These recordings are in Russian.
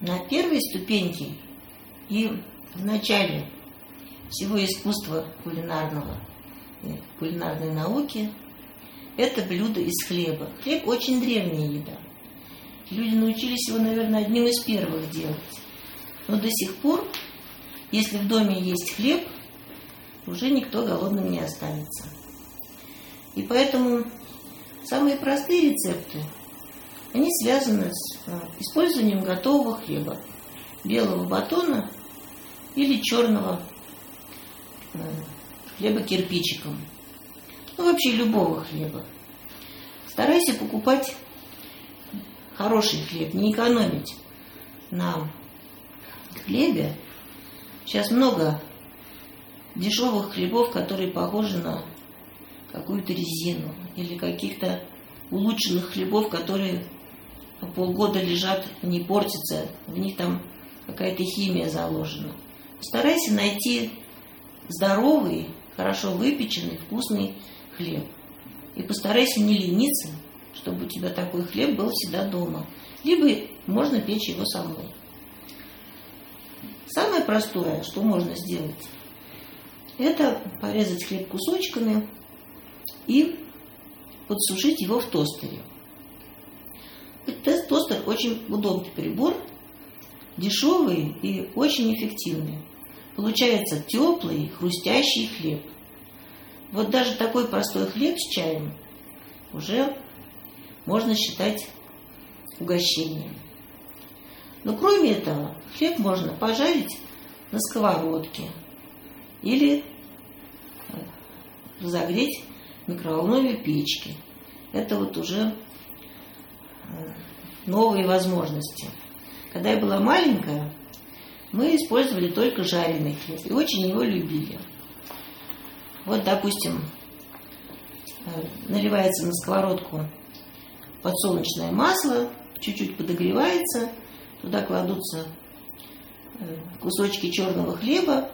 на первой ступеньке и в начале всего искусства кулинарного, э, кулинарной науки это блюдо из хлеба. Хлеб очень древняя еда. Люди научились его, наверное, одним из первых делать. Но до сих пор, если в доме есть хлеб, уже никто голодным не останется. И поэтому самые простые рецепты, они связаны с э, использованием готового хлеба, белого батона или черного э, хлеба кирпичиком. Ну, вообще любого хлеба. Старайся покупать хороший хлеб, не экономить на хлебе. Сейчас много дешевых хлебов, которые похожи на какую-то резину или каких-то улучшенных хлебов, которые полгода лежат, не портятся, в них там какая-то химия заложена. Старайся найти здоровый, хорошо выпеченный, вкусный хлеб. И постарайся не лениться, чтобы у тебя такой хлеб был всегда дома. Либо можно печь его самой. Самое простое, что можно сделать, это порезать хлеб кусочками и подсушить его в тостере. Тостер очень удобный прибор, дешевый и очень эффективный. Получается теплый, хрустящий хлеб. Вот даже такой простой хлеб с чаем уже можно считать угощением. Но кроме этого, хлеб можно пожарить на сковородке или разогреть в микроволновой печке. Это вот уже э, новые возможности. Когда я была маленькая, мы использовали только жареный хлеб и очень его любили. Вот, допустим, э, наливается на сковородку подсолнечное масло, чуть-чуть подогревается, туда кладутся э, кусочки черного хлеба,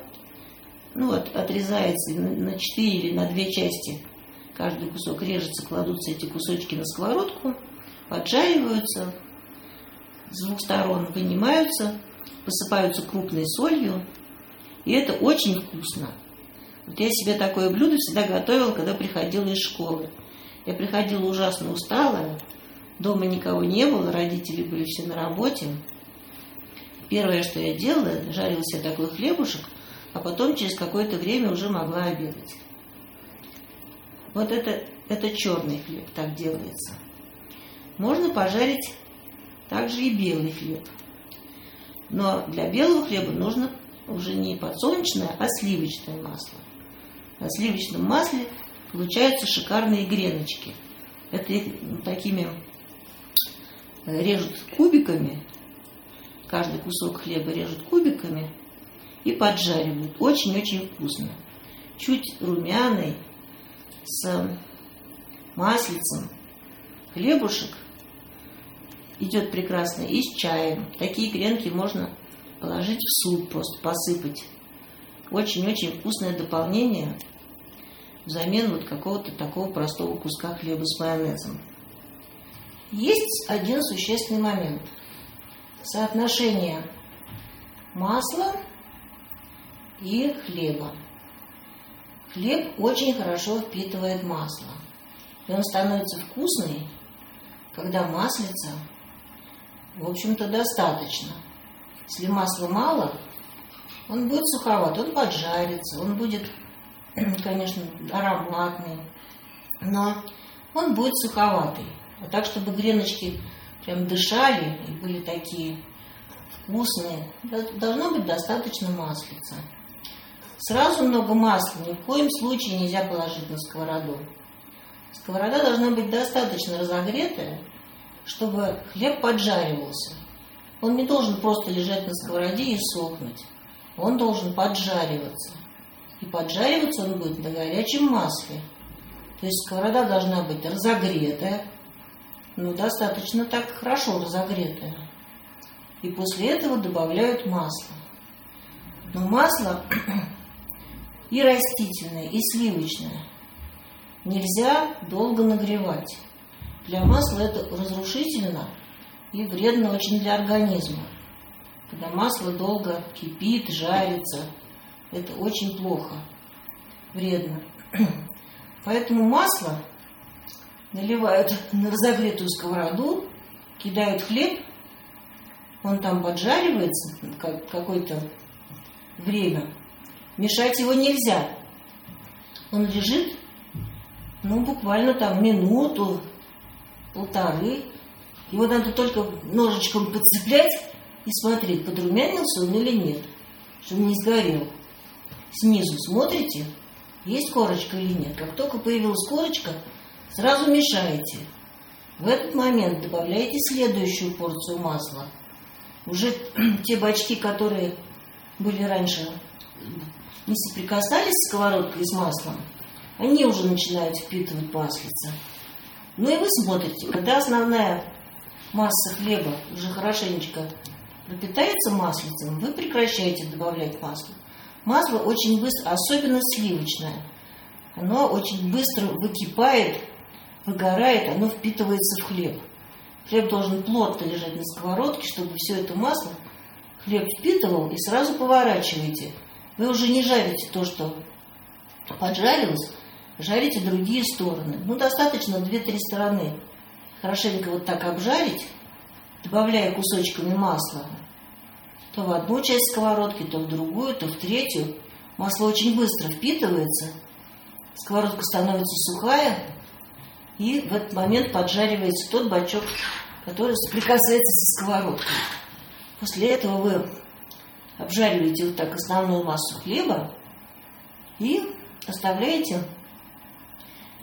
ну вот отрезается на 4 или на 2 части, каждый кусок режется, кладутся эти кусочки на сковородку, поджариваются, с двух сторон вынимаются, посыпаются крупной солью, и это очень вкусно. Вот я себе такое блюдо всегда готовила, когда приходила из школы. Я приходила ужасно усталая, дома никого не было, родители были все на работе. Первое, что я делала, жарила себе такой хлебушек, а потом через какое-то время уже могла обедать. Вот это, это черный хлеб, так делается. Можно пожарить также и белый хлеб. Но для белого хлеба нужно уже не подсолнечное, а сливочное масло. На сливочном масле получаются шикарные греночки. Это их такими э, режут кубиками, каждый кусок хлеба режут кубиками и поджаривают. Очень-очень вкусно. Чуть румяный, с маслицем, хлебушек идет прекрасно и с чаем. Такие гренки можно положить в суп, просто посыпать. Очень-очень вкусное дополнение взамен вот какого-то такого простого куска хлеба с майонезом. Есть один существенный момент. Соотношение масла и хлеба. Хлеб очень хорошо впитывает масло. И он становится вкусный, когда маслица, в общем-то, достаточно. Если масла мало, он будет суховат, он поджарится, он будет, конечно, ароматный, но он будет суховатый. А так, чтобы греночки прям дышали и были такие вкусные, должно быть достаточно маслица. Сразу много масла ни в коем случае нельзя положить на сковороду. Сковорода должна быть достаточно разогретая, чтобы хлеб поджаривался. Он не должен просто лежать на сковороде и сохнуть. Он должен поджариваться. И поджариваться он будет на горячем масле. То есть сковорода должна быть разогретая, ну, достаточно так хорошо разогретая. И после этого добавляют масло. Но масло и растительное, и сливочное нельзя долго нагревать. Для масла это разрушительно и вредно очень для организма. когда масло долго кипит, жарится. Это очень плохо, вредно. Поэтому масло наливают на разогретую сковороду, кидают хлеб, он там поджаривается как какое-то время. Мешать его нельзя. Он лежит, ну, буквально там минуту, полторы. Его надо только ножичком подцеплять и смотреть, подрумянился он или нет, чтобы не сгорел. Снизу смотрите, есть корочка или нет. Как только появилась корочка, сразу мешаете. В этот момент добавляете следующую порцию масла. Уже те бачки, которые были раньше, не соприкасались с сковородкой с маслом, они уже начинают впитывать маслица. Ну и вы смотрите, когда основная масса хлеба уже хорошенечко пропитается маслицем, вы прекращаете добавлять масло. Масло очень быстро, особенно сливочное, оно очень быстро выкипает, выгорает, оно впитывается в хлеб. Хлеб должен плотно лежать на сковородке, чтобы все это масло хлеб впитывал, и сразу поворачиваете. Вы уже не жарите то, что поджарилось, жарите другие стороны. Ну, достаточно 2-3 стороны. Хорошенько вот так обжарить, добавляя кусочками масла, то в одну часть сковородки, то в другую, то в третью. Масло очень быстро впитывается, сковородка становится сухая, и в этот момент поджаривается тот бачок, который соприкасается со сковородкой. После этого вы обжариваете вот так основную массу хлеба и оставляете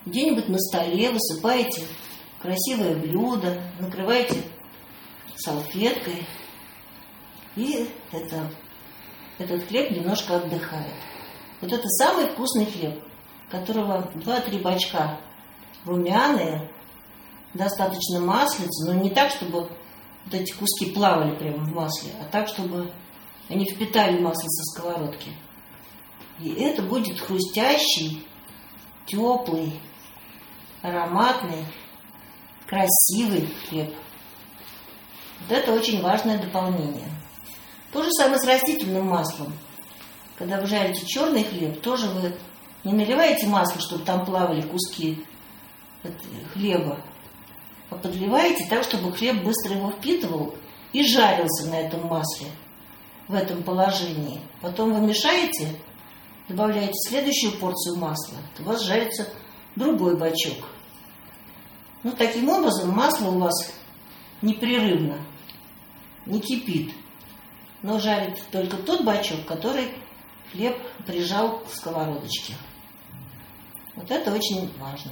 где-нибудь на столе, высыпаете красивое блюдо, накрываете салфеткой, и это, этот хлеб немножко отдыхает. Вот это самый вкусный хлеб, которого 2-3 бачка румяные, достаточно маслица, но не так, чтобы вот эти куски плавали прямо в масле, а так, чтобы они впитали масло со сковородки. И это будет хрустящий, теплый, ароматный, красивый хлеб. Вот это очень важное дополнение. То же самое с растительным маслом. Когда вы жарите черный хлеб, тоже вы не наливаете масло, чтобы там плавали куски хлеба, а подливаете так, чтобы хлеб быстро его впитывал и жарился на этом масле, в этом положении. Потом вы мешаете, добавляете следующую порцию масла, у вас жарится другой бачок. Ну, таким образом, масло у вас непрерывно, не кипит, но жарит только тот бачок, который хлеб прижал к сковородочке. Вот это очень важно.